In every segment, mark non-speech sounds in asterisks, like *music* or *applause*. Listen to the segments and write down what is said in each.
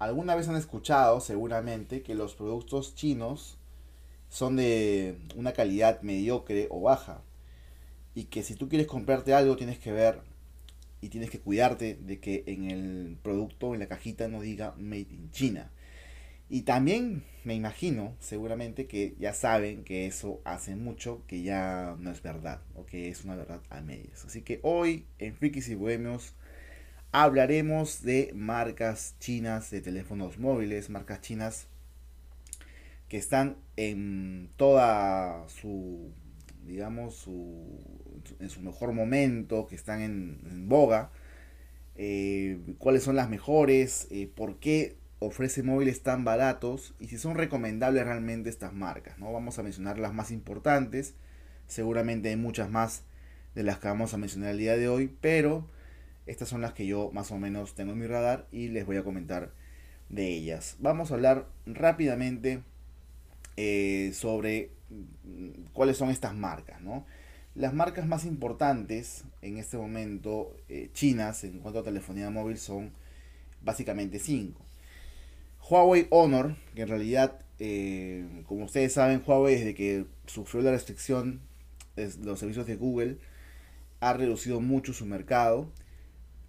alguna vez han escuchado seguramente que los productos chinos son de una calidad mediocre o baja. Y que si tú quieres comprarte algo tienes que ver y tienes que cuidarte de que en el producto, en la cajita, no diga Made in China. Y también me imagino, seguramente, que ya saben que eso hace mucho que ya no es verdad, o que es una verdad a medias. Así que hoy en Frikis y Bohemios hablaremos de marcas chinas de teléfonos móviles, marcas chinas que están en toda su, digamos, su, en su mejor momento, que están en, boga, eh, cuáles son las mejores, eh, por qué ofrece móviles tan baratos y si son recomendables realmente estas marcas. ¿no? Vamos a mencionar las más importantes, seguramente hay muchas más de las que vamos a mencionar el día de hoy, pero estas son las que yo más o menos tengo en mi radar y les voy a comentar de ellas. Vamos a hablar rápidamente eh, sobre mm, cuáles son estas marcas. ¿no? Las marcas más importantes en este momento, eh, chinas, en cuanto a telefonía móvil, son básicamente cinco. Huawei Honor, que en realidad, eh, como ustedes saben, Huawei desde que sufrió la restricción de los servicios de Google, ha reducido mucho su mercado,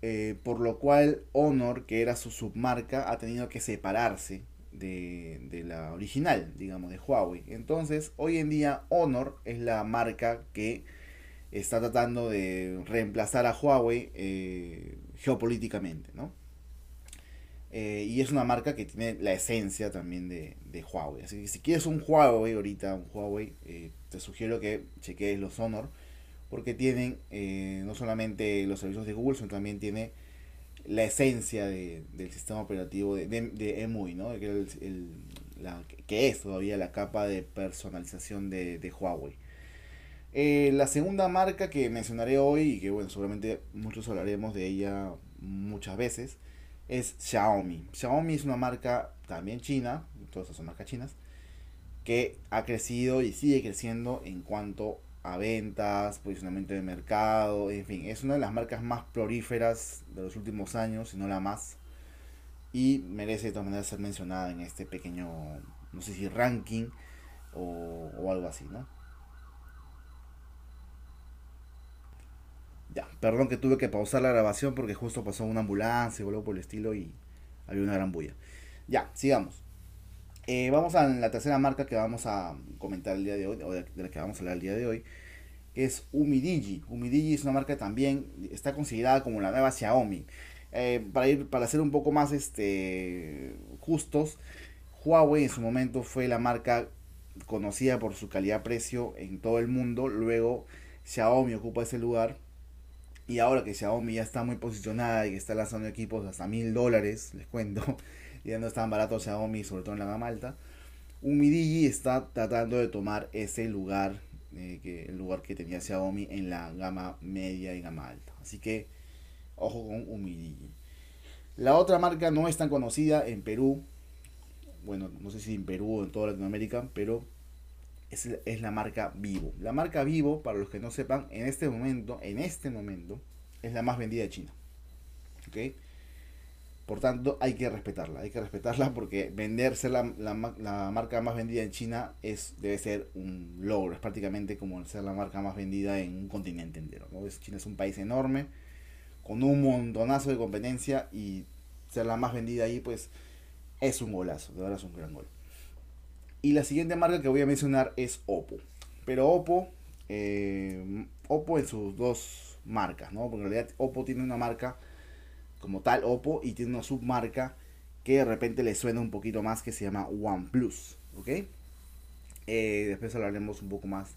eh, por lo cual Honor, que era su submarca, ha tenido que separarse de, de, la original, digamos, de Huawei. Entonces, hoy en día Honor es la marca que está tratando de reemplazar a Huawei eh, geopolíticamente, ¿no? Eh, y es una marca que tiene la esencia también de, Huawei. Así que si quieres un Huawei ahorita, un Huawei, te sugiero que chequees los Honor. Porque tienen eh, no solamente los servicios de Google, sino también tiene la esencia del sistema operativo de, de, EMUI, ¿no? Que, es todavía la capa de personalización de, Huawei. la segunda marca que mencionaré hoy, y que bueno, seguramente muchos hablaremos de ella muchas veces, es Xiaomi. Xiaomi es una marca también china, todas son marcas chinas, que ha crecido y sigue creciendo en cuanto a ventas, posicionamiento de mercado, en fin, es una de las marcas más prolíferas de los últimos años, si no la más, y merece de todas maneras ser mencionada en este pequeño, no sé si ranking o, o algo así, ¿no? Ya, perdón que tuve que pausar la grabación porque justo pasó una ambulancia o algo por el estilo y había una gran bulla. Ya, sigamos. Eh, vamos a la tercera marca que vamos a comentar el día de hoy, o de, la que vamos a hablar el día de hoy, es Umidigi. Umidigi es una marca que también está considerada como la nueva Xiaomi. Eh, para ir, para ser un poco más este, justos, Huawei en su momento fue la marca conocida por su calidad-precio en todo el mundo. Luego Xiaomi ocupa ese lugar y ahora que Xiaomi ya está muy posicionada y está lanzando equipos hasta mil dólares, les cuento, ya no es tan barato Xiaomi, sobre todo en la gama alta, Umidigi está tratando de tomar ese lugar, eh, que, el lugar que tenía Xiaomi en la gama media y gama alta. Así que, ojo con Umidigi. La otra marca no es tan conocida en Perú, bueno, no sé si en Perú o en toda Latinoamérica, pero es, la marca Vivo. La marca Vivo, para los que no sepan, en este momento, en este momento, es la más vendida de China. ¿Ok? Por tanto, hay que respetarla. Hay que respetarla porque vender ser la, marca más vendida en China es, debe ser un logro. Es prácticamente como ser la marca más vendida en un continente entero. China es un país enorme, con un montonazo de competencia y ser la más vendida ahí, pues es un golazo. De verdad es un gran gol. Y la siguiente marca que voy a mencionar es Oppo. Pero Oppo, eh, Oppo en sus dos marcas, ¿no? Porque en realidad Oppo tiene una marca como tal Oppo y tiene una submarca que de repente le suena un poquito más que se llama OnePlus, ¿ok? Eh, después hablaremos un poco más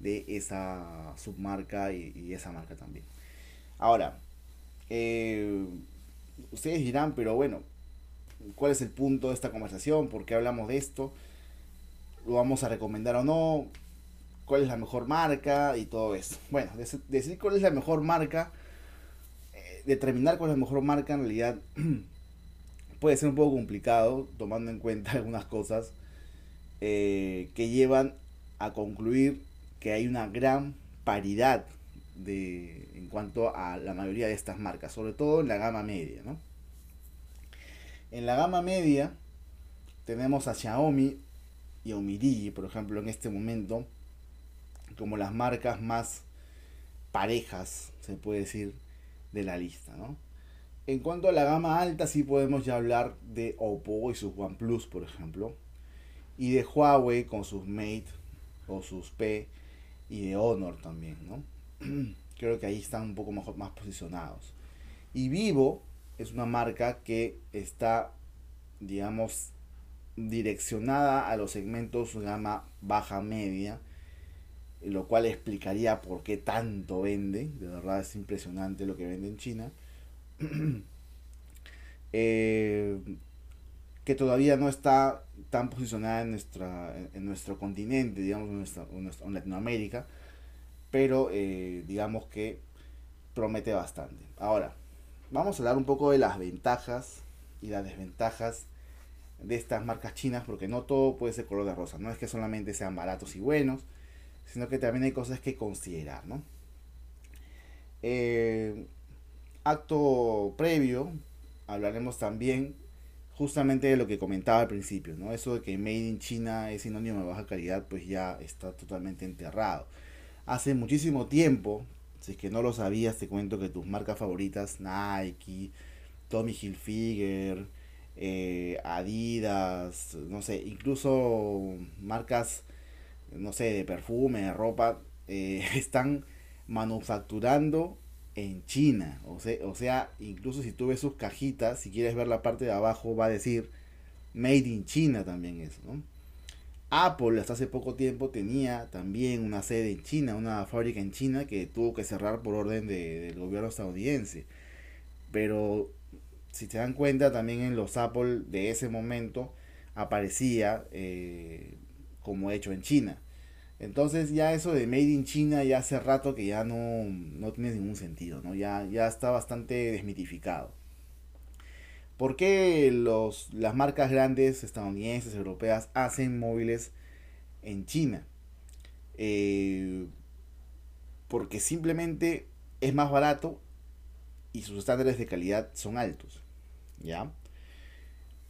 de esa submarca y, esa marca también. Ahora, eh, ustedes dirán, pero bueno, ¿cuál es el punto de esta conversación? ¿Por qué hablamos de esto? lo vamos a recomendar o no, cuál es la mejor marca y todo eso. Bueno, decir cuál es la mejor marca, determinar cuál es la mejor marca en realidad *clears throat* puede ser un poco complicado tomando en cuenta *laughs* algunas cosas eh, que llevan a concluir que hay una gran paridad de, en cuanto a la mayoría de estas marcas, sobre todo en la gama media, ¿no? En la gama media tenemos a Xiaomi y a Omidigi, por ejemplo, en este momento, como las marcas más parejas, se puede decir, de la lista, ¿no? En cuanto a la gama alta, sí podemos ya hablar de Oppo y sus OnePlus, por ejemplo. Y de Huawei con sus Mate o sus P y de Honor también, ¿no? *clears throat* Creo que ahí están un poco más posicionados. Y Vivo es una marca que está, digamos, direccionada a los segmentos gama baja media, lo cual explicaría por qué tanto vende. De verdad es impresionante lo que vende en China. *clears throat* Eh, que todavía no está tan posicionada en, nuestra, en nuestro continente, digamos, en, Latinoamérica, pero eh, digamos que promete bastante. Ahora, vamos a hablar un poco de las ventajas y las desventajas de estas marcas chinas, porque no todo puede ser color de rosa, no es que solamente sean baratos y buenos, sino que también hay cosas que considerar, ¿no? Eh, acto previo, hablaremos también justamente de lo que comentaba al principio, ¿no? Eso de que Made in China es sinónimo de baja calidad, pues ya está totalmente enterrado. Hace muchísimo tiempo, si es que no lo sabías, te cuento que tus marcas favoritas, Nike, Tommy Hilfiger, eh, Adidas, no sé, incluso marcas, no sé, de perfume, de ropa, eh, *laughs* están manufacturando en China. O sea, o sea, incluso si tú ves sus cajitas, si quieres ver la parte de abajo, va a decir Made in China también eso, ¿no? Apple hasta hace poco tiempo tenía también una sede en China, una fábrica en China que tuvo que cerrar por orden del gobierno estadounidense. Pero si se dan cuenta, también en los Apple de ese momento aparecía eh, como hecho en China. Entonces ya eso de Made in China ya hace rato que ya no, no tiene ningún sentido, ¿no? Ya, ya está bastante desmitificado. ¿Por qué los, las marcas grandes estadounidenses, europeas, hacen móviles en China? Eh, porque simplemente es más barato y sus estándares de calidad son altos. ¿Ya?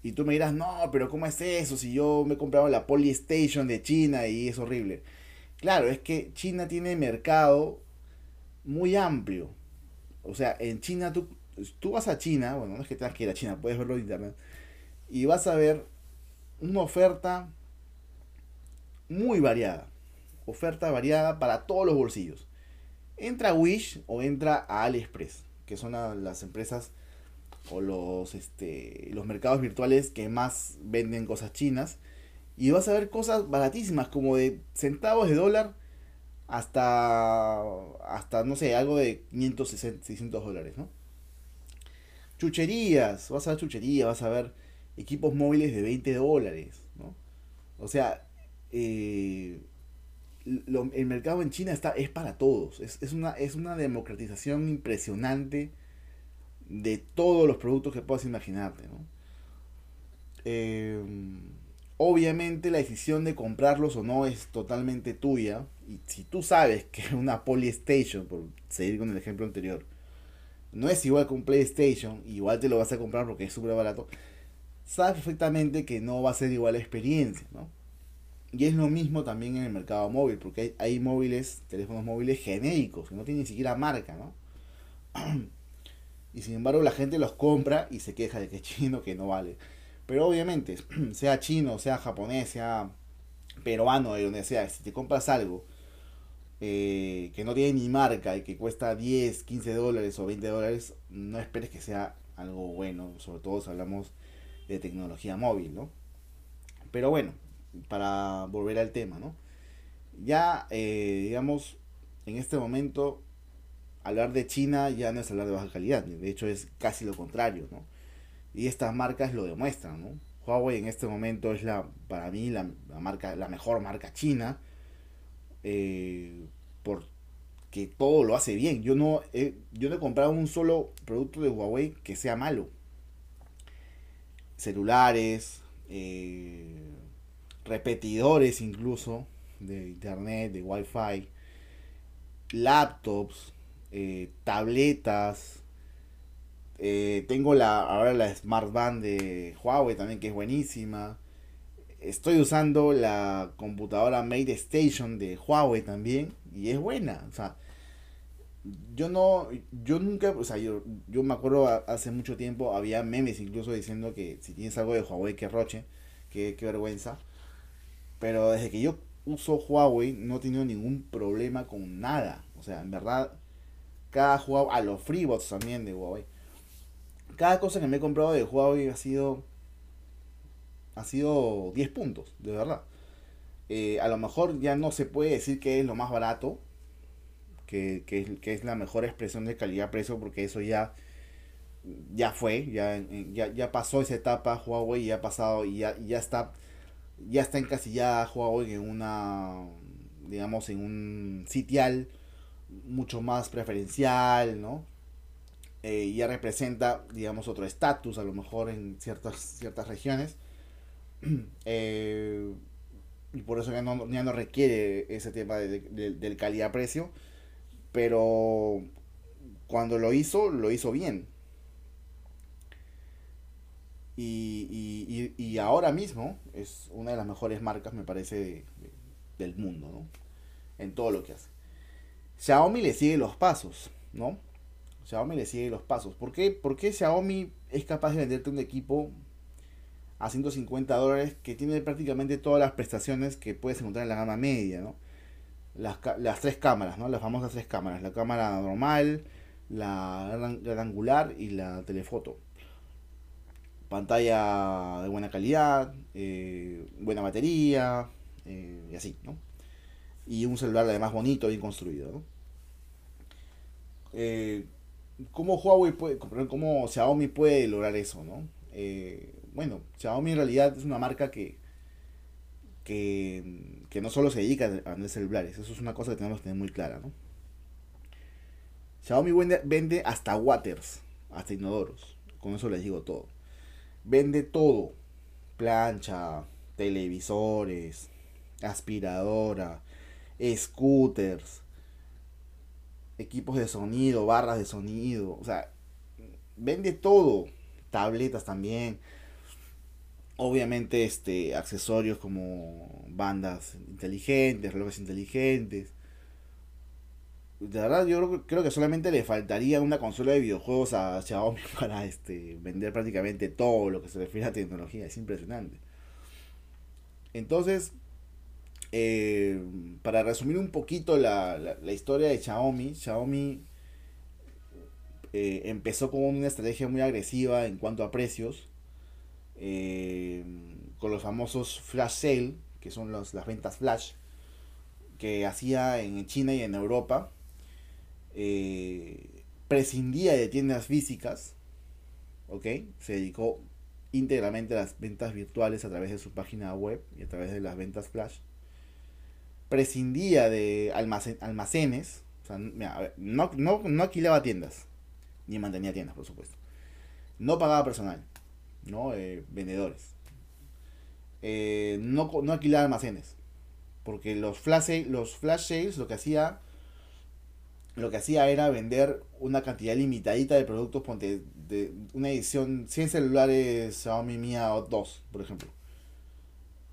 Y tú me dirás, no, pero ¿cómo es eso? Si yo me he comprado la Polystation de China y es horrible. Claro, es que China tiene mercado muy amplio. O sea, en China tú, tú vas a China, bueno, no es que tengas que ir a China, puedes verlo en internet, y vas a ver una oferta muy variada. Oferta variada para todos los bolsillos. Entra a Wish o entra a AliExpress, que son las empresas o los, este, los mercados virtuales que más venden cosas chinas y vas a ver cosas baratísimas, como de centavos de dólar hasta, hasta no sé, algo de 500, 600 dólares, ¿no? Chucherías, vas a ver chucherías, vas a ver equipos móviles de 20 dólares, ¿no? O sea, eh, el mercado en China está, es para todos, es, una, es una democratización impresionante de todos los productos que puedas imaginarte, ¿no? Eh, Obviamente la decisión de comprarlos o no es totalmente tuya. Y si tú sabes que *laughs* una Polystation, por seguir con el ejemplo anterior, no es igual que un PlayStation, igual te lo vas a comprar porque es súper barato, sabes perfectamente que no va a ser igual la experiencia, ¿no? Y es lo mismo también en el mercado móvil, porque hay, hay móviles, teléfonos móviles genéricos, que no tienen ni siquiera marca, ¿no? *clears throat* y sin embargo la gente los compra y se queja de que es chino, que no vale. Pero obviamente, *clears throat* sea chino, sea japonés, sea peruano, de donde sea, si te compras algo eh, que no tiene ni marca y que cuesta 10, 15 dólares o 20 dólares, no esperes que sea algo bueno, sobre todo si hablamos de tecnología móvil, ¿no? Pero bueno, para volver al tema, ¿no? Ya, eh, digamos, en este momento, hablar de China ya no es hablar de baja calidad, de hecho es casi lo contrario, ¿no? Y estas marcas lo demuestran, ¿no? Huawei en este momento es la, para mí, la, marca, la mejor marca china. Eh, porque todo lo hace bien. Yo no, yo no he comprado un solo producto de Huawei que sea malo. Celulares, eh, repetidores incluso de internet, de wifi, laptops, eh, tabletas, Eh, tengo la, ahora la Smart Band de Huawei también, que es buenísima. Estoy usando la computadora Mate Station de Huawei también, y es buena. O sea, yo no, yo nunca, o sea, yo, yo me acuerdo hace mucho tiempo, había memes incluso diciendo que si tienes algo de Huawei, que roche, que, qué vergüenza. Pero desde que yo uso Huawei no he tenido ningún problema con nada. O sea, en verdad, cada Huawei, a los FreeBots también de Huawei. Cada cosa que me he comprado de Huawei ha sido, ha sido 10 puntos, de verdad. Eh, a lo mejor ya no se puede decir que es lo más barato, que, que, es la mejor expresión de calidad-precio, porque eso ya, ya fue, ya, ya, ya pasó esa etapa Huawei, ya ha pasado y ya, ya está ya está encasillada Huawei en una, digamos, en un sitial mucho más preferencial, ¿no? Eh, ya representa, digamos, otro estatus, a lo mejor en ciertas, ciertas regiones. *clears throat* Eh, y por eso ya no, ya no requiere ese tema de, del calidad-precio. Pero cuando lo hizo, lo hizo bien. Y, y, ahora mismo es una de las mejores marcas, me parece, del mundo, ¿no? En todo lo que hace. Xiaomi le sigue los pasos, ¿no? Xiaomi le sigue los pasos. ¿Por qué? Porque Xiaomi es capaz de venderte un equipo a 150 dólares que tiene prácticamente todas las prestaciones que puedes encontrar en la gama media, ¿no? Las, las tres cámaras, ¿no? Las famosas tres cámaras. La cámara normal, la gran angular y la telefoto pantalla de buena calidad, eh, buena batería, eh, y así, ¿no? Y un celular además bonito, bien construido, ¿no? Eh, ¿Cómo Huawei puede, cómo Xiaomi puede lograr eso, no? bueno, Xiaomi en realidad es una marca que, que, que no solo se dedica a vender celulares, eso es una cosa que tenemos que tener muy clara, ¿no? Xiaomi vende, vende hasta waters, hasta inodoros, con eso les digo todo vende todo. Plancha, televisores, aspiradora, scooters, equipos de sonido, barras de sonido, o sea, vende todo. Tabletas también. Obviamente este accesorios como bandas inteligentes, relojes inteligentes, de verdad yo creo, que solamente le faltaría una consola de videojuegos a Xiaomi *laughs* para este vender prácticamente todo lo que se refiere a tecnología. Es impresionante. Entonces, eh, para resumir un poquito la, historia de Xiaomi, Xiaomi eh, empezó con una estrategia muy agresiva en cuanto a precios, eh, con los famosos flash sale, que son las ventas flash, que hacía en China y en Europa eh, prescindía de tiendas físicas, ¿ok? Se dedicó íntegramente a las ventas virtuales a través de su página web y a través de las ventas flash. Prescindía de almacenes, no, no, alquilaba tiendas, ni mantenía tiendas, por supuesto. No pagaba personal, ¿no? Eh, vendedores. Eh, no, no alquilaba almacenes. Porque los flash, los flash sales lo que hacía lo que hacía era vender una cantidad limitadita de productos, ponte, de una edición, 100 celulares Xiaomi Mi 2, por ejemplo.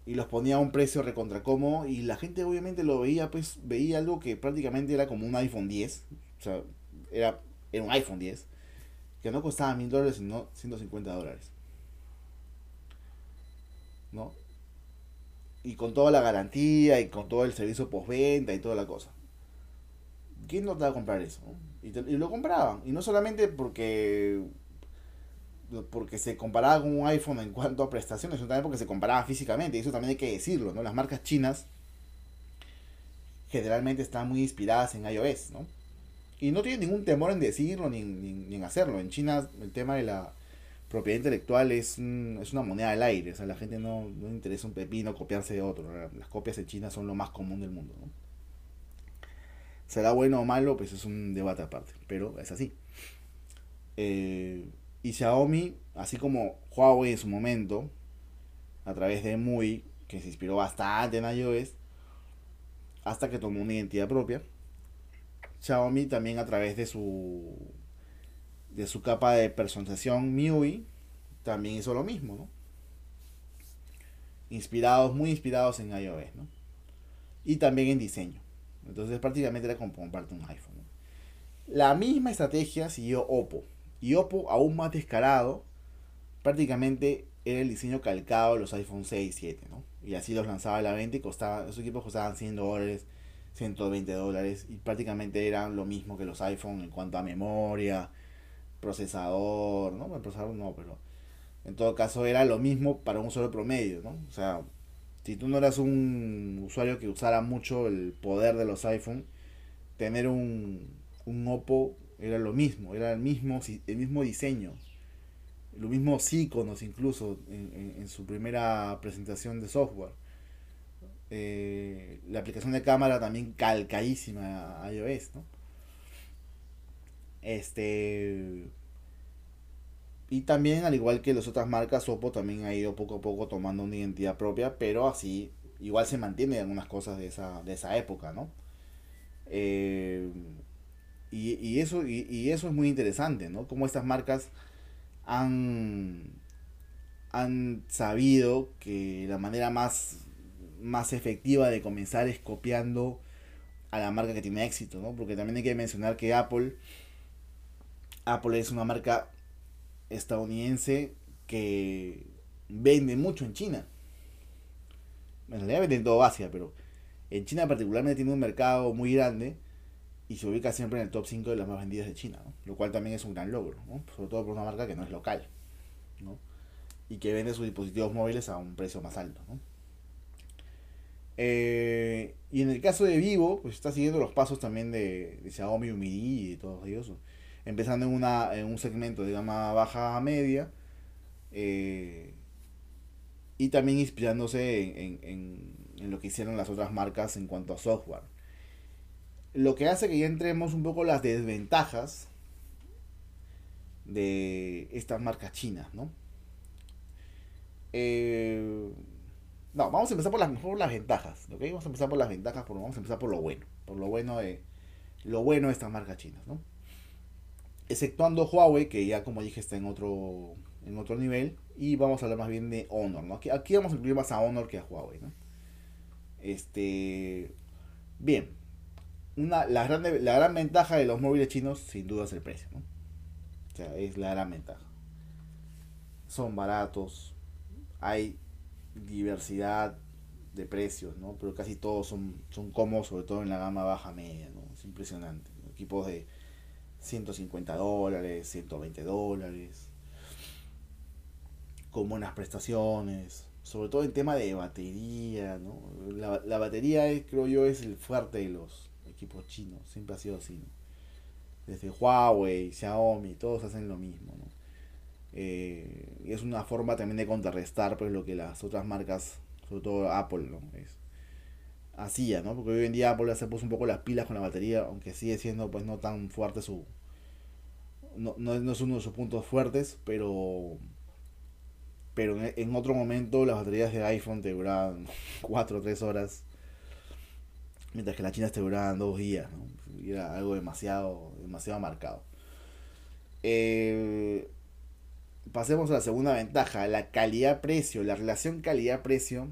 Y los ponía a un precio recontra como y la gente obviamente lo veía, pues veía algo que prácticamente era como un iPhone 10, o sea, era, era un iPhone 10, que no costaba mil dólares, sino 150 dólares. ¿No? Y con toda la garantía y con todo el servicio postventa y toda la cosa. ¿quién no te va a comprar eso? Y, lo compraban. Y no solamente porque porque se comparaba con un iPhone en cuanto a prestaciones, sino también porque se comparaba físicamente. Y eso también hay que decirlo, ¿no? Las marcas chinas generalmente están muy inspiradas en iOS, ¿no? Y no tienen ningún temor en decirlo ni, en hacerlo. En China el tema de la propiedad intelectual es, es una moneda del aire. O sea, la gente no, no le interesa un pepino copiarse de otro. Las copias en China son lo más común del mundo, ¿no? ¿Será bueno o malo? Pues es un debate aparte, pero es así. Eh, y Xiaomi, así como Huawei en su momento, a través de MUI, que se inspiró bastante en iOS, hasta que tomó una identidad propia. Xiaomi también a través de su de su capa de personalización MIUI, también hizo lo mismo, ¿no? Inspirados, muy inspirados en iOS, ¿no? Y también en diseño. Entonces prácticamente era como comprarte un iPhone. La misma estrategia siguió Oppo. Y Oppo, aún más descarado, prácticamente era el diseño calcado de los iPhone 6 y 7, ¿no? Y así los lanzaba a la venta y costaba, esos equipos costaban 100 dólares, 120 dólares y prácticamente eran lo mismo que los iPhone en cuanto a memoria, procesador, ¿no? El procesador no, pero en todo caso era lo mismo para un solo promedio, ¿no? O sea, si tú no eras un usuario que usara mucho el poder de los iPhone, tener un, un Oppo era lo mismo, era el mismo, el mismo diseño, los mismos iconos incluso en, su primera presentación de software. Eh, la aplicación de cámara también calcadísima a iOS, ¿no? Este. Y también, al igual que las otras marcas, Oppo también ha ido poco a poco tomando una identidad propia, pero así igual se mantiene algunas cosas de esa, de esa época, ¿no? Eh, y, eso, y, eso es muy interesante, ¿no? Cómo estas marcas han, han sabido que la manera más, más efectiva de comenzar es copiando a la marca que tiene éxito, ¿no? Porque también hay que mencionar que Apple, Apple es una marca estadounidense que vende mucho en China. En realidad vende en todo Asia, pero en China particularmente tiene un mercado muy grande y se ubica siempre en el top 5 de las más vendidas de China, lo cual también es un gran logro, sobre todo por una marca que no es local y que vende sus dispositivos móviles a un precio más alto. Eh, y en el caso de Vivo, pues está siguiendo los pasos también de, Xiaomi, Umidi y de todos ellos, empezando en, una, en un segmento de gama baja a media. Eh, y también inspirándose en, en, lo que hicieron las otras marcas en cuanto a software. Lo que hace que ya entremos un poco las desventajas de estas marcas chinas, ¿no? Eh, no, vamos a empezar por las, mejor las ventajas, ¿ok? Vamos a empezar por las ventajas, porque vamos a empezar por lo bueno, por lo bueno de lo bueno de estas marcas chinas, ¿no? Exceptuando Huawei, que ya como dije está en otro en otro nivel, y vamos a hablar más bien de Honor, ¿no? Aquí, aquí vamos a incluir más a Honor que a Huawei, ¿no? Este, bien, una, la, gran, la gran ventaja de los móviles chinos sin duda es el precio, ¿no? O sea, es la gran ventaja. Son baratos, hay diversidad de precios, ¿no? Pero casi todos son, son cómodos, sobre todo en la gama baja media, ¿no? Es impresionante. Equipos de 150 dólares, 120 dólares, con buenas prestaciones, sobre todo en tema de batería, ¿no? La, la batería, es, creo yo, es el fuerte de los, equipos chinos, siempre ha sido así. Desde Huawei, Xiaomi, todos hacen lo mismo. Eh, y es una forma también de contrarrestar pues, lo que las otras marcas, sobre todo Apple, ¿no? hacía, ¿no? porque hoy en día Apple se puso un poco las pilas con la batería, aunque sigue siendo pues no tan fuerte su... No, no, es uno de sus puntos fuertes, pero pero en, otro momento las baterías de iPhone te duraban 4 o 3 horas mientras que la China esté durando dos días, era algo demasiado, demasiado marcado. Eh, pasemos a la segunda ventaja, la calidad-precio, la relación calidad-precio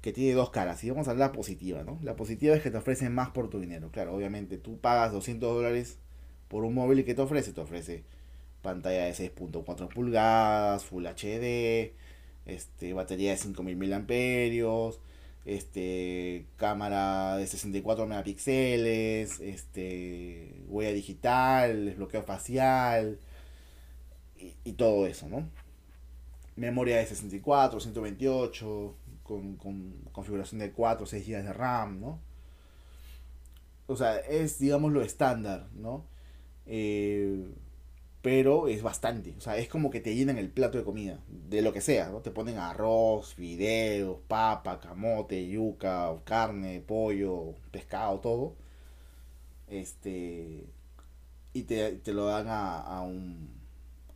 que tiene dos caras. Y vamos a hablar positiva, ¿no? La positiva es que te ofrecen más por tu dinero. Claro, obviamente tú pagas 200 dólares por un móvil y ¿qué te ofrece? Te ofrece pantalla de 6.4 pulgadas, Full HD, este, batería de 5000 mAh, este cámara de 64 megapíxeles, este huella digital, desbloqueo facial y, todo eso, ¿no? Memoria de 64, 128, con, con configuración de 4 6 GB de RAM, ¿no? O sea, es digamos lo estándar, ¿no? Eh, pero es bastante. O sea, es como que te llenan el plato de comida, de lo que sea, ¿no? Te ponen arroz, fideos, papa, camote, yuca, carne, pollo, pescado, todo. Este. Y te, lo dan a, a, un,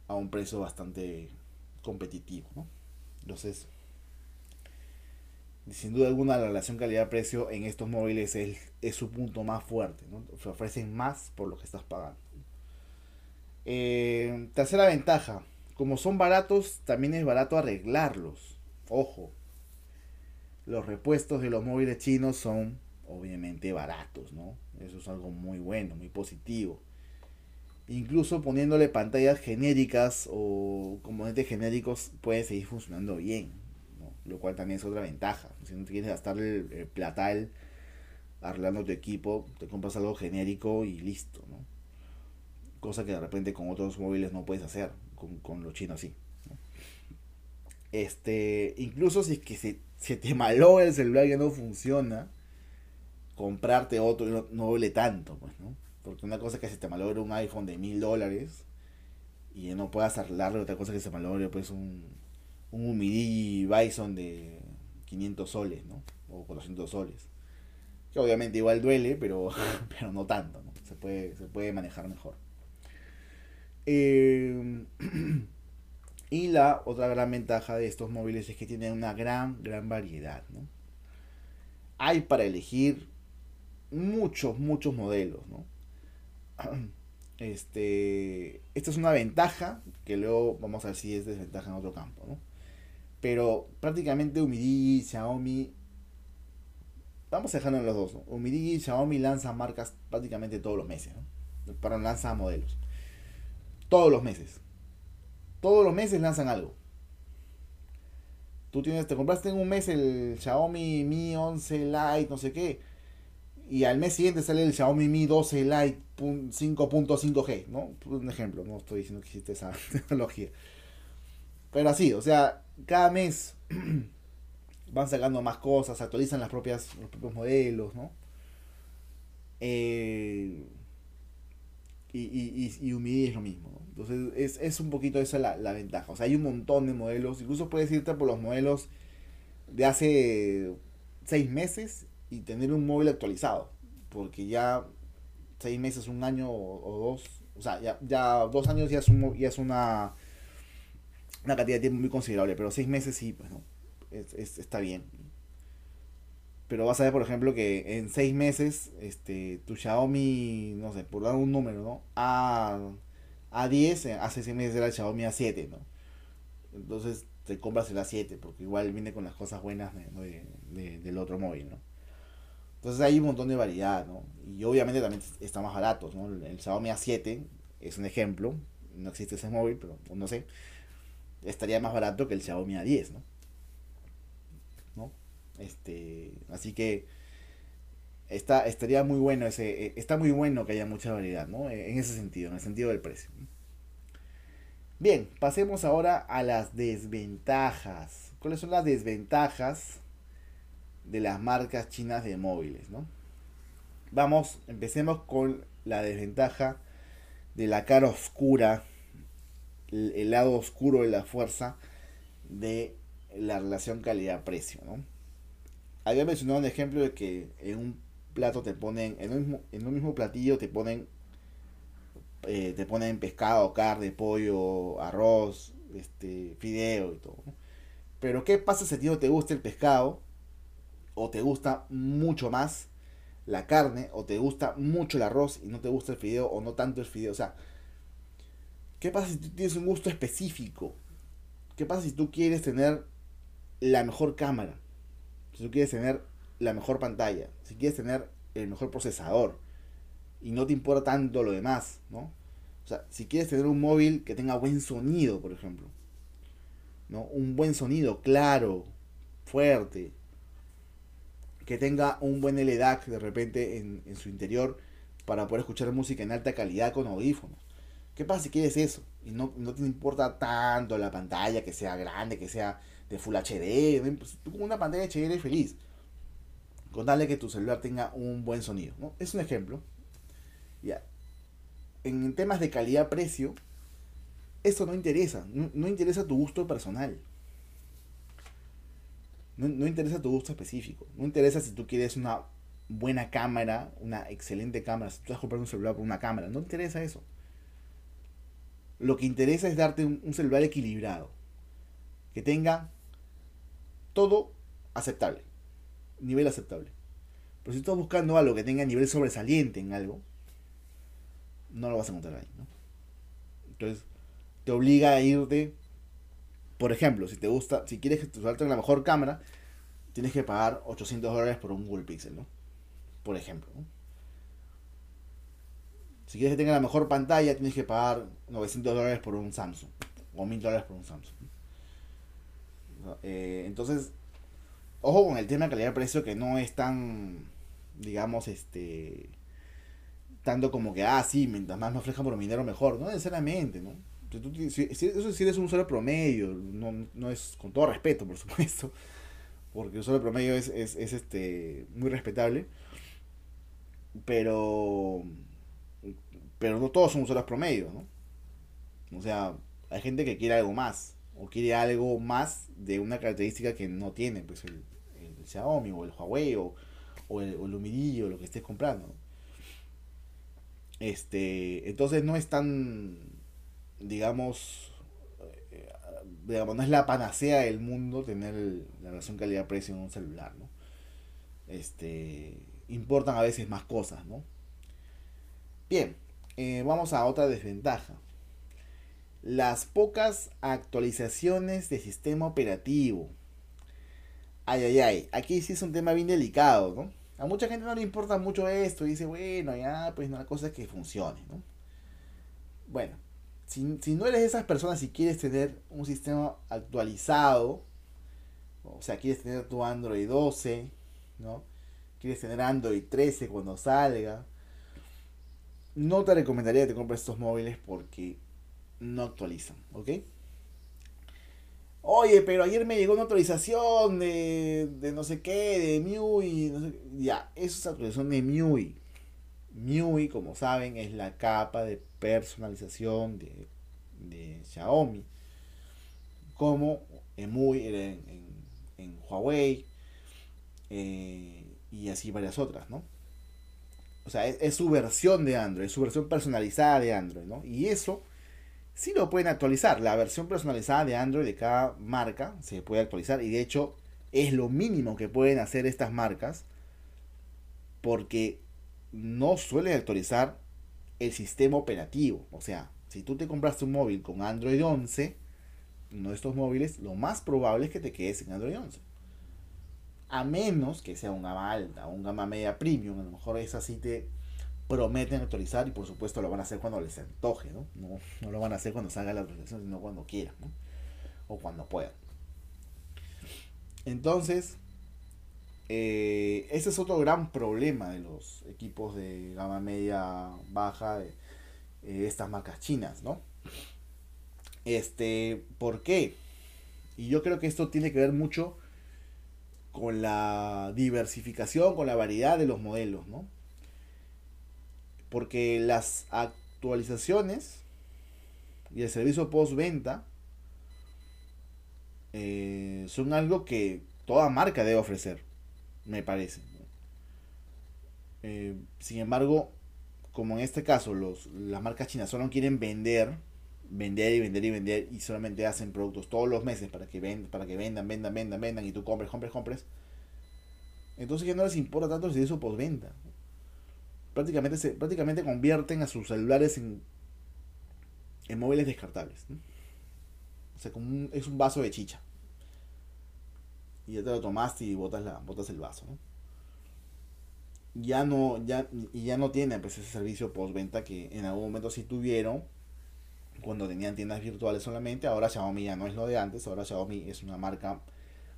a un precio bastante competitivo, ¿no? Entonces, sin duda alguna, la relación calidad-precio en estos móviles es, es su punto más fuerte, ¿no? Ofrecen más por lo que estás pagando. Eh, tercera ventaja, como son baratos, también es barato arreglarlos. Ojo, los repuestos de los móviles chinos son obviamente baratos, ¿no? Eso es algo muy bueno, muy positivo. Incluso poniéndole pantallas genéricas o componentes genéricos puede seguir funcionando bien, lo cual también es otra ventaja. Si no quieres gastar el, platal arreglando tu equipo, te compras algo genérico y listo. Cosa que de repente con otros móviles no puedes hacer, con, los chinos sí. Este, incluso si es que se, se te malogra el celular que no funciona, comprarte otro no, no duele tanto, pues, ¿no? Porque una cosa es que se te malogre un iPhone de mil dólares y no puedas arreglarlo, otra cosa es que se malogre pues un, un Umidi Bison de 500 soles, ¿no? O 400 soles. Que obviamente igual duele, pero, *laughs* pero no tanto, ¿no? Se puede, se puede manejar mejor. Eh, *clears throat* y la otra gran ventaja de estos móviles es que tienen una gran, gran variedad, ¿no? Hay para elegir muchos, muchos modelos, ¿no? *clears throat* Este, esta es una ventaja que luego vamos a ver si es desventaja en otro campo, ¿no? Pero prácticamente Umidigi, Xiaomi, vamos a dejarlo en los dos, ¿no? Umidigi y Xiaomi lanzan marcas prácticamente todos los meses, ¿no? Pero lanzan modelos. Todos los meses. Todos los meses lanzan algo. Tú tienes, te compraste en un mes el Xiaomi Mi 11 Lite, no sé qué y al mes siguiente sale el Xiaomi Mi 12 Lite 5.5G, ¿no? Un ejemplo, no estoy diciendo que existe esa *laughs* tecnología. Pero así, o sea, cada mes *clears throat* van sacando más cosas, actualizan las propias, los propios modelos, ¿no? Eh, y, y, y, es lo mismo. Entonces es, es, un poquito esa la, la, ventaja. O sea, hay un montón de modelos, incluso puedes irte por los modelos de hace seis meses y tener un móvil actualizado. Porque ya seis meses, un año o, dos, o sea, ya, ya, dos años ya es, ya es una, una cantidad de tiempo muy considerable, pero seis meses sí, pues no, es, está bien. Pero vas a ver, por ejemplo, que en seis meses, este, tu Xiaomi, no sé, por dar un número, ¿no? A, A10, eh, hace seis meses era el Xiaomi A7, ¿no? Entonces te compras el A7, porque igual viene con las cosas buenas del otro móvil, ¿no? Entonces hay un montón de variedad, ¿no? Y obviamente también está más barato, ¿no? El Xiaomi A7 es un ejemplo, no existe ese móvil, pero no sé, estaría más barato que el Xiaomi A10, ¿no? Este, así que está, estaría muy bueno ese, eh, está muy bueno que haya mucha variedad, ¿no? En ese sentido, en el sentido del precio. Bien, pasemos ahora a las desventajas. ¿Cuáles son las desventajas de las marcas chinas de móviles, ¿no? Vamos, empecemos con la desventaja de la cara oscura, el, lado oscuro de la fuerza de la relación calidad-precio, ¿no? Había mencionado un ejemplo de que en un plato te ponen, en un mismo, en un mismo platillo te ponen, eh, te ponen pescado, carne, pollo, arroz, este, fideo y todo. Pero ¿qué pasa si a ti no te gusta el pescado o te gusta mucho más la carne, o te gusta mucho el arroz y no te gusta el fideo, o no tanto el fideo. O sea, ¿qué pasa si tú tienes un gusto específico? ¿Qué pasa si tú quieres tener la mejor cámara? Si tú quieres tener la mejor pantalla, si quieres tener el mejor procesador y no te importa tanto lo demás, ¿no? O sea, si quieres tener un móvil que tenga buen sonido, por ejemplo, ¿no? Un buen sonido claro, fuerte, que tenga un buen LDAC de repente en, su interior para poder escuchar música en alta calidad con audífonos. ¿Qué pasa si quieres eso? Y no, te importa tanto la pantalla, que sea grande, que sea de Full HD. Pues, tú con una pantalla HD eres feliz. Con darle que tu celular tenga un buen sonido. ¿no? Es un ejemplo. Ya. En temas de calidad-precio, eso no interesa. no interesa tu gusto personal. No, interesa tu gusto específico. No interesa si tú quieres una buena cámara, una excelente cámara, si tú a comprar un celular por una cámara. No interesa eso. Lo que interesa es darte un, celular equilibrado. Que tenga todo aceptable. Nivel aceptable. Pero si estás buscando algo que tenga nivel sobresaliente en algo, no lo vas a encontrar ahí. ¿no? Entonces, te obliga a irte. Por ejemplo, si te gusta, si quieres que te salga la mejor cámara, tienes que pagar 800 dólares por un Google Pixel, ¿no? Por ejemplo. Si quieres que tenga la mejor pantalla, tienes que pagar 900 dólares por un Samsung. O 1000 dólares por un Samsung. Eh, entonces, ojo con el tema de calidad-precio que no es tan, digamos, este, tanto como que, ah, sí, mientras más me ofrezcan por mi dinero mejor. No necesariamente, ¿no? Si, eso si eres un usuario promedio, no, no es con todo respeto, por supuesto, porque el usuario promedio es, es, es este, muy respetable, pero, pero no todos son usuarios promedio, ¿no? O sea, hay gente que quiere algo más, o quiere algo más de una característica que no tiene, pues el, Xiaomi o el Huawei o, o el, o o lo que estés comprando. Este, entonces no es tan, digamos, eh, digamos, no es la panacea del mundo tener la relación calidad-precio en un celular, ¿no? Este, importan a veces más cosas, ¿no? Bien, eh, vamos a otra desventaja. Las pocas actualizaciones de sistema operativo. Ay, ay, ay. Aquí sí es un tema bien delicado, ¿no? A mucha gente no le importa mucho esto y dice, bueno, ya, pues la cosa es que funcione, ¿no? Bueno, si, no eres de esas personas y quieres tener un sistema actualizado, o sea, quieres tener tu Android 12, ¿no? Quieres tener Android 13 cuando salga, no te recomendaría que te compres estos móviles porque no actualizan, ¿ok? Oye, pero ayer me llegó una actualización de, de no sé qué, de MIUI. Ya, eso es actualización de MIUI. MIUI, como saben, es la capa de personalización de, de Xiaomi. Como EMUI en, en, Huawei. Eh, y así varias otras, ¿no? O sea, es, su versión de Android, su versión personalizada de Android, ¿no? Y eso sí lo pueden actualizar. La versión personalizada de Android de cada marca se puede actualizar y de hecho es lo mínimo que pueden hacer estas marcas porque no suelen actualizar el sistema operativo. O sea, si tú te compraste un móvil con Android 11, uno de estos móviles, lo más probable es que te quedes en Android 11. A menos que sea un gama alta un gama media premium, a lo mejor es así te prometen actualizar y por supuesto lo van a hacer cuando les antoje, ¿no? No, lo van a hacer cuando salga la actualización, sino cuando quieran. O cuando puedan. Entonces, eh, ese es otro gran problema de los equipos de gama media baja de eh, estas marcas chinas, ¿no? Este, ¿por qué? Y yo creo que esto tiene que ver mucho con la diversificación, con la variedad de los modelos, ¿no? Porque las actualizaciones y el servicio postventa eh, son algo que toda marca debe ofrecer, me parece. Eh, sin embargo, como en este caso los, las marcas chinas solo quieren vender, vender y vender y vender y solamente hacen productos todos los meses para que, para que vendan, vendan, vendan, vendan y tú compres, compres, compres. Entonces ya no les importa tanto el servicio postventa prácticamente, se, prácticamente convierten a sus celulares en, en móviles descartables. O sea, como es un vaso de chicha. Y ya te lo tomaste y botas, la, botas el vaso. Ya no, ya, ya no tienen pues, ese servicio postventa que en algún momento sí tuvieron cuando tenían tiendas virtuales solamente. Ahora Xiaomi ya no es lo de antes. Ahora Xiaomi es una marca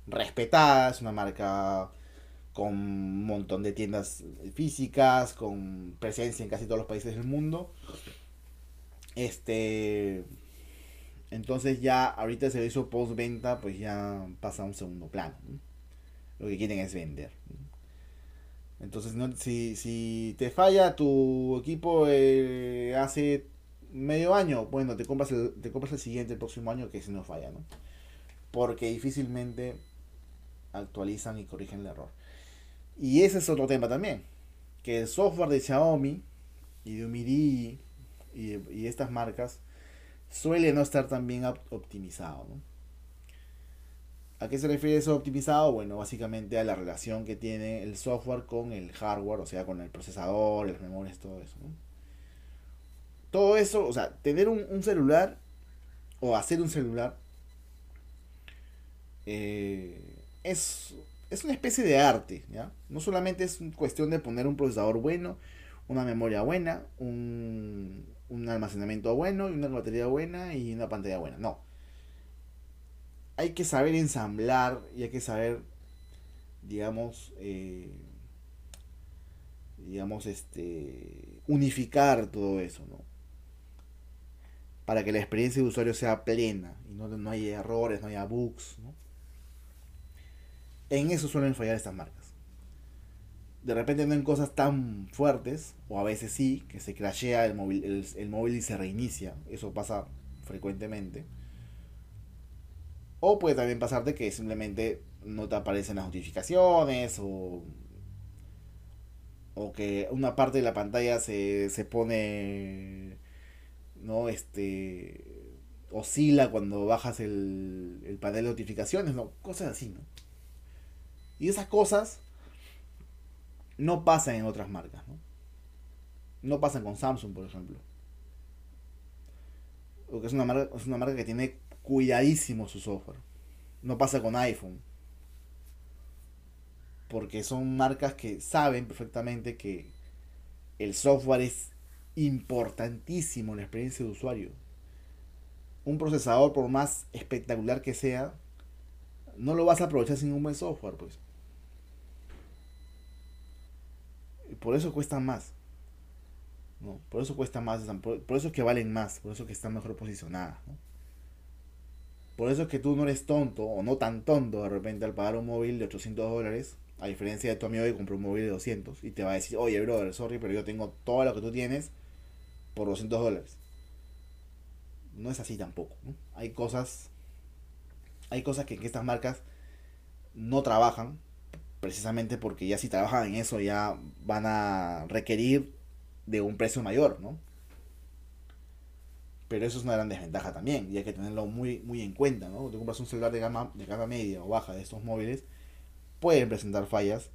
respetada, es una marca con un montón de tiendas físicas, con presencia en casi todos los países del mundo. Este. Entonces ya ahorita el servicio postventa pues ya pasa a un segundo plano. Lo que quieren es vender. Entonces no, si, si te falla tu equipo eh, hace medio año, bueno, te compras, el, te compras el siguiente el próximo año que si no falla, ¿no? Porque difícilmente actualizan y corrigen el error. Y ese es otro tema también. Que el software de Xiaomi y de Umidi y, estas marcas suele no estar tan bien optimizado. ¿A qué se refiere eso optimizado? Bueno, básicamente a la relación que tiene el software con el hardware, o sea, con el procesador, las memorias, todo eso. Todo eso, o sea, tener un, celular o hacer un celular eh, es, es una especie de arte, ¿ya? No solamente es cuestión de poner un procesador bueno, una memoria buena, un, un almacenamiento bueno y una batería buena y una pantalla buena. No. Hay que saber ensamblar y hay que saber, digamos, eh, digamos, este, unificar todo eso, ¿no? Para que la experiencia de usuario sea plena y no, no haya errores, no haya bugs. En eso suelen fallar estas marcas. De repente no en cosas tan fuertes, o a veces sí, que se crashea el móvil, el, móvil y se reinicia. Eso pasa frecuentemente. O puede también pasarte que simplemente no te aparecen las notificaciones o, o que una parte de la pantalla se, se pone, no, este, oscila cuando bajas el, el panel de notificaciones, no, cosas así, ¿no? Y esas cosas no pasan en otras marcas, ¿no? No pasan con Samsung, por ejemplo. Porque es una marca, es una marca que tiene cuidadísimo su software. No pasa con iPhone. Porque son marcas que saben perfectamente que el software es importantísimo la experiencia de usuario. Un procesador, por más espectacular que sea, no lo vas a aprovechar sin un buen software, pues. por eso cuestan más. ¿no? Por eso cuesta más, por, eso es que valen más, por eso es que están mejor posicionadas. Por eso es que tú no eres tonto o no tan tonto de repente al pagar un móvil de 800 dólares, a diferencia de tu amigo que compró un móvil de 200 y te va a decir, oye, brother, sorry, pero yo tengo todo lo que tú tienes por 200 dólares. No es así tampoco. Hay cosas, hay cosas que, que estas marcas no trabajan precisamente porque ya si trabajan en eso ya van a requerir de un precio mayor, ¿no? Pero eso es una gran desventaja también y hay que tenerlo muy, muy en cuenta, ¿no? Te compras un celular de gama, de gama media o baja de estos móviles, pueden presentar fallas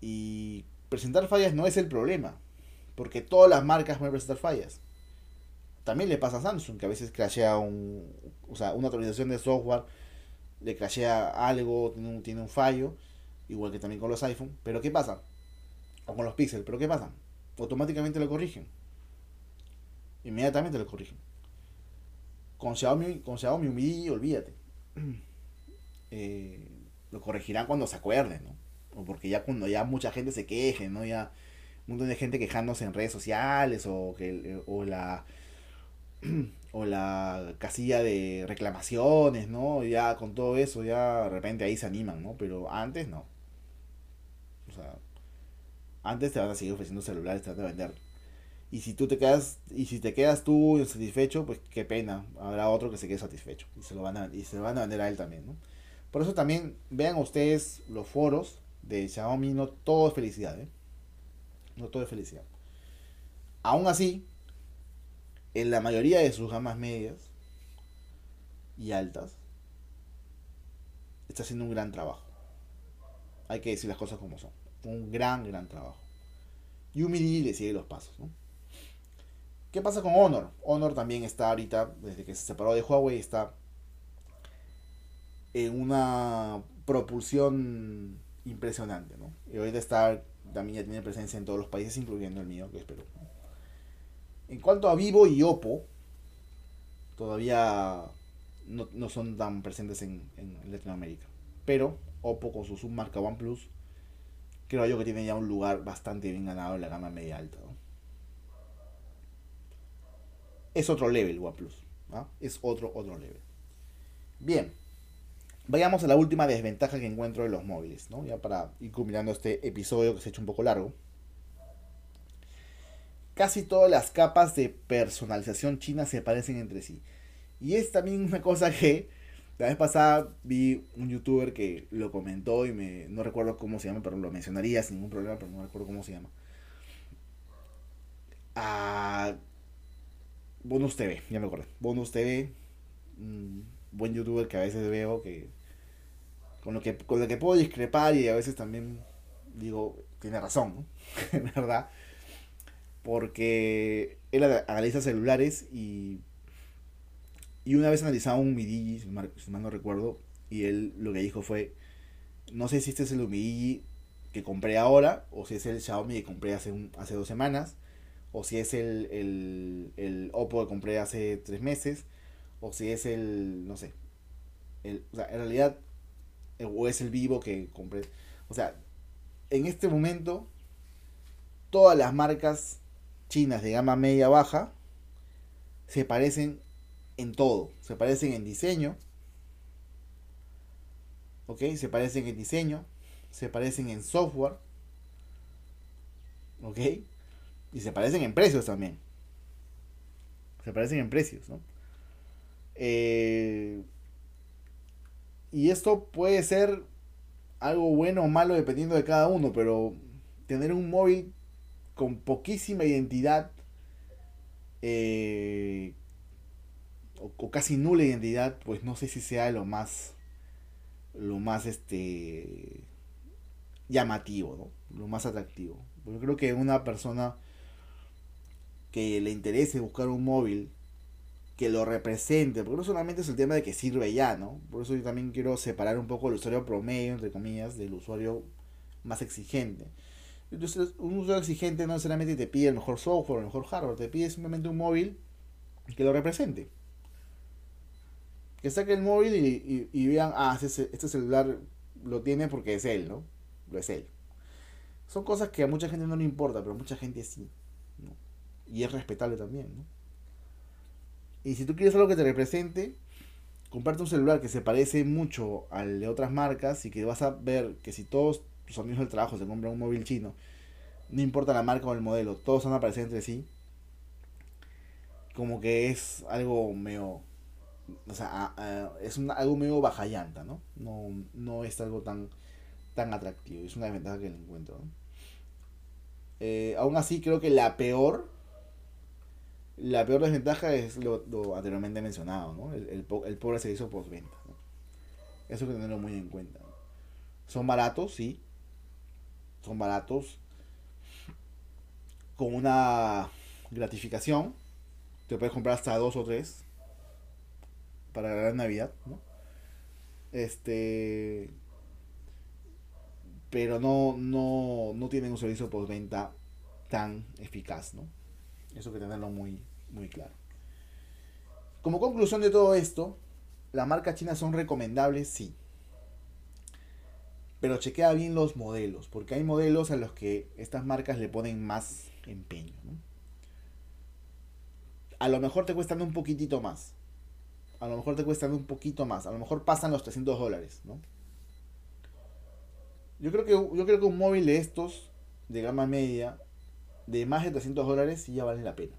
y presentar fallas no es el problema, porque todas las marcas pueden presentar fallas. También le pasa a Samsung, que a veces crashea un, o sea, una actualización de software, le crashea algo, tiene un, tiene un fallo, igual que también con los iPhone. Pero ¿qué pasa? O con los Pixel, pero ¿qué pasa? Automáticamente lo corrigen. Inmediatamente lo corrigen. Con Xiaomi, con Xiaomi Mi, olvídate. *clears throat* Eh, lo corregirán cuando se acuerden, ¿no? O porque ya cuando ya mucha gente se queje, ¿no? Ya un montón de gente quejándose en redes sociales o que o la *clears throat* o la casilla de reclamaciones, ¿no? Ya con todo eso ya de repente ahí se animan, ¿no? Pero antes no sea, antes te van a seguir ofreciendo celulares, te van a vender. Y si tú te quedas, y si te quedas tú insatisfecho, pues qué pena, habrá otro que se quede satisfecho y se lo van a, y se lo van a vender a él también, ¿no? Por eso también vean ustedes los foros de Xiaomi, no todo es felicidad, ¿eh? No todo es felicidad. Aún así, en la mayoría de sus gamas medias y altas, está haciendo un gran trabajo. Hay que decir las cosas como son un gran, gran trabajo. Y Umidi le sigue los pasos. ¿no? ¿Qué pasa con Honor? Honor también está ahorita, desde que se separó de Huawei, está en una propulsión impresionante. ¿no? Y ahorita está, también ya tiene presencia en todos los países, incluyendo el mío, que es Perú. En cuanto a Vivo y Oppo, todavía no, son tan presentes en, Latinoamérica. Pero Oppo con su submarca OnePlus creo yo que tiene ya un lugar bastante bien ganado en la gama media alta. Es otro level OnePlus. ¿ah? Es otro, otro level. Bien. Vayamos a la última desventaja que encuentro de los móviles, ¿no? Ya para ir culminando este episodio que se ha hecho un poco largo. Casi todas las capas de personalización china se parecen entre sí. Y es también una cosa que la vez pasada vi un youtuber que lo comentó y me no recuerdo cómo se llama, pero lo mencionaría sin ningún problema, pero no recuerdo cómo se llama. Ah, Bonus TV, ya me acuerdo. Bonus TV, buen youtuber que a veces veo que con lo que con lo que puedo discrepar y a veces también digo, tiene razón, ¿no? *laughs* ¿verdad? porque él analiza celulares y, y una vez analizaba un Midigi, si mal, no recuerdo, y él lo que dijo fue, no sé si este es el Midigi que compré ahora, o si es el Xiaomi que compré hace, un, hace dos semanas, o si es el, el, el Oppo que compré hace tres meses, o si es el, no sé, el, o sea, en realidad, o es el Vivo que compré. O sea, en este momento, todas las marcas chinas de gama media baja se parecen en todo. Se parecen en diseño. ¿Ok? Se parecen en diseño. Se parecen en software. ¿Ok? Y se parecen en precios también. Se parecen en precios, ¿no? Eh, y esto puede ser algo bueno o malo dependiendo de cada uno, pero tener un móvil con poquísima identidad eh, o, casi nula identidad, pues no sé si sea lo más lo más este llamativo. Lo más atractivo. Yo creo que una persona que le interese buscar un móvil que lo represente, porque no solamente es el tema de que sirve ya, ¿no? Por eso yo también quiero separar un poco el usuario promedio, entre comillas, del usuario más exigente. Entonces, un usuario exigente no necesariamente te pide el mejor software, el mejor hardware, te pide simplemente un móvil que lo represente. Que saque el móvil y, vean, ah, este, este, celular lo tiene porque es él, ¿no? Lo es él. Son cosas que a mucha gente no le importa, pero a mucha gente sí. ¿no? Y es respetable también, ¿no? Y si tú quieres algo que te represente, comparte un celular que se parece mucho al de otras marcas y que vas a ver que si todos tus amigos del trabajo se compran un móvil chino, no importa la marca o el modelo, todos van a parecer entre sí. Como que es algo medio. O sea, es algo medio baja llanta, ¿no? ¿no? No es algo tan, tan atractivo. Es una desventaja que le encuentro. Eh, aún así, creo que la peor la peor desventaja es lo, anteriormente mencionado, ¿no? El, el, el pobre servicio postventa. ¿no? Eso hay que tenerlo muy en cuenta. Son baratos, sí. Son baratos. Con una gratificación. Te puedes comprar hasta dos o tres. Para la Navidad, ¿no? Este. Pero no, no, no tienen un servicio postventa tan eficaz, ¿no? Eso hay que tenerlo muy, muy claro. Como conclusión de todo esto, las marcas chinas son recomendables, sí. Pero chequea bien los modelos, porque hay modelos a los que estas marcas le ponen más empeño. A lo mejor te cuestan un poquitito más. A lo mejor te cuestan un poquito más. A lo mejor pasan los 300 dólares, ¿no? Yo creo que, yo creo que un móvil de estos, de gama media, de más de 300 dólares sí ya vale la pena.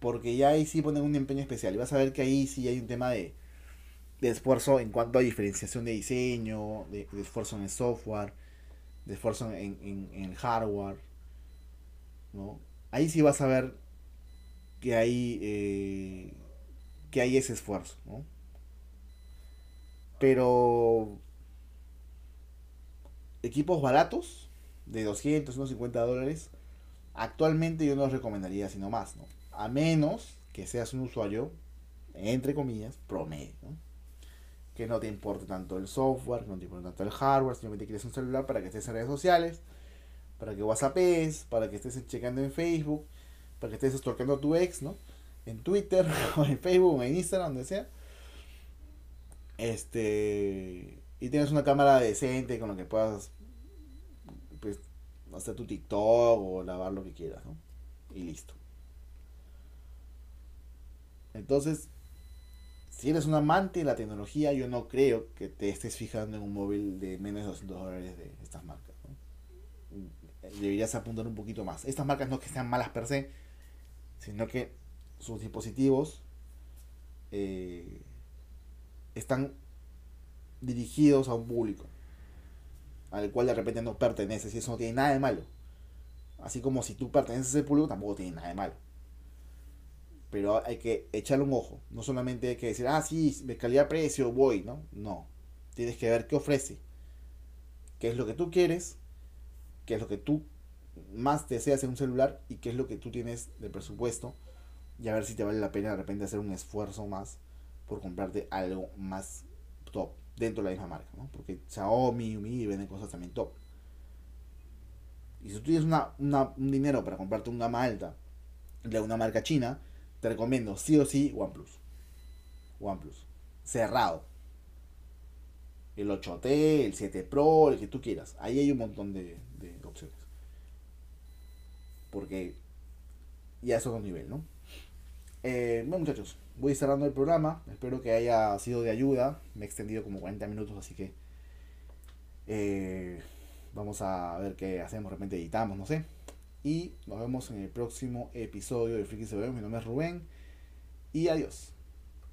Porque ya ahí sí ponen un empeño especial. Y vas a ver que ahí sí hay un tema de, de esfuerzo en cuanto a diferenciación de diseño, de, esfuerzo en el software, de esfuerzo en, en, en, hardware. ¿no? Ahí sí vas a ver que hay, eh, que hay ese esfuerzo. ¿no? Pero equipos baratos de 200, 150 dólares, actualmente yo no los recomendaría sino más, ¿no? A menos que seas un usuario, entre comillas, promedio, ¿no? Que no te importe tanto el software, que no te importe tanto el hardware, simplemente quieres un celular para que estés en redes sociales, para que WhatsAppes, para que estés checando en Facebook, para que estés stalkeando a tu ex, ¿no? En Twitter, *laughs* o en Facebook, o en Instagram, donde sea. Este. Y tienes una cámara decente con lo que puedas hacer tu TikTok o lavar lo que quieras, ¿no? Y listo. Entonces, si eres un amante de la tecnología, yo no creo que te estés fijando en un móvil de menos de 200 dólares de estas marcas. Deberías apuntar un poquito más. Estas marcas no que sean malas per se, sino que sus dispositivos eh, están dirigidos a un público al cual de repente no perteneces y eso no tiene nada de malo. Así como si tú perteneces a ese público tampoco tiene nada de malo. Pero hay que echarle un ojo. No solamente hay que decir, ah, sí, de calidad-precio voy, ¿no? No. Tienes que ver qué ofrece. ¿Qué es lo que tú quieres? ¿Qué es lo que tú más deseas en un celular y qué es lo que tú tienes de presupuesto y a ver si te vale la pena de repente hacer un esfuerzo más por comprarte algo más top dentro de la misma marca, ¿no? Porque Xiaomi, Mi venden cosas también top. Y si tú tienes una, un dinero para comprarte un gama alta de una marca china, te recomiendo sí o sí OnePlus. OnePlus. Cerrado. El 8T, el 7 Pro, el que tú quieras. Ahí hay un montón de, de opciones. Porque ya es otro nivel, ¿no? Eh, bueno muchachos, voy cerrando el programa. Espero que haya sido de ayuda. Me he extendido como 40 minutos, así que eh, vamos a ver qué hacemos. De repente editamos, no sé. Y nos vemos en el próximo episodio de Friki Se Mi nombre es Rubén. Y adiós.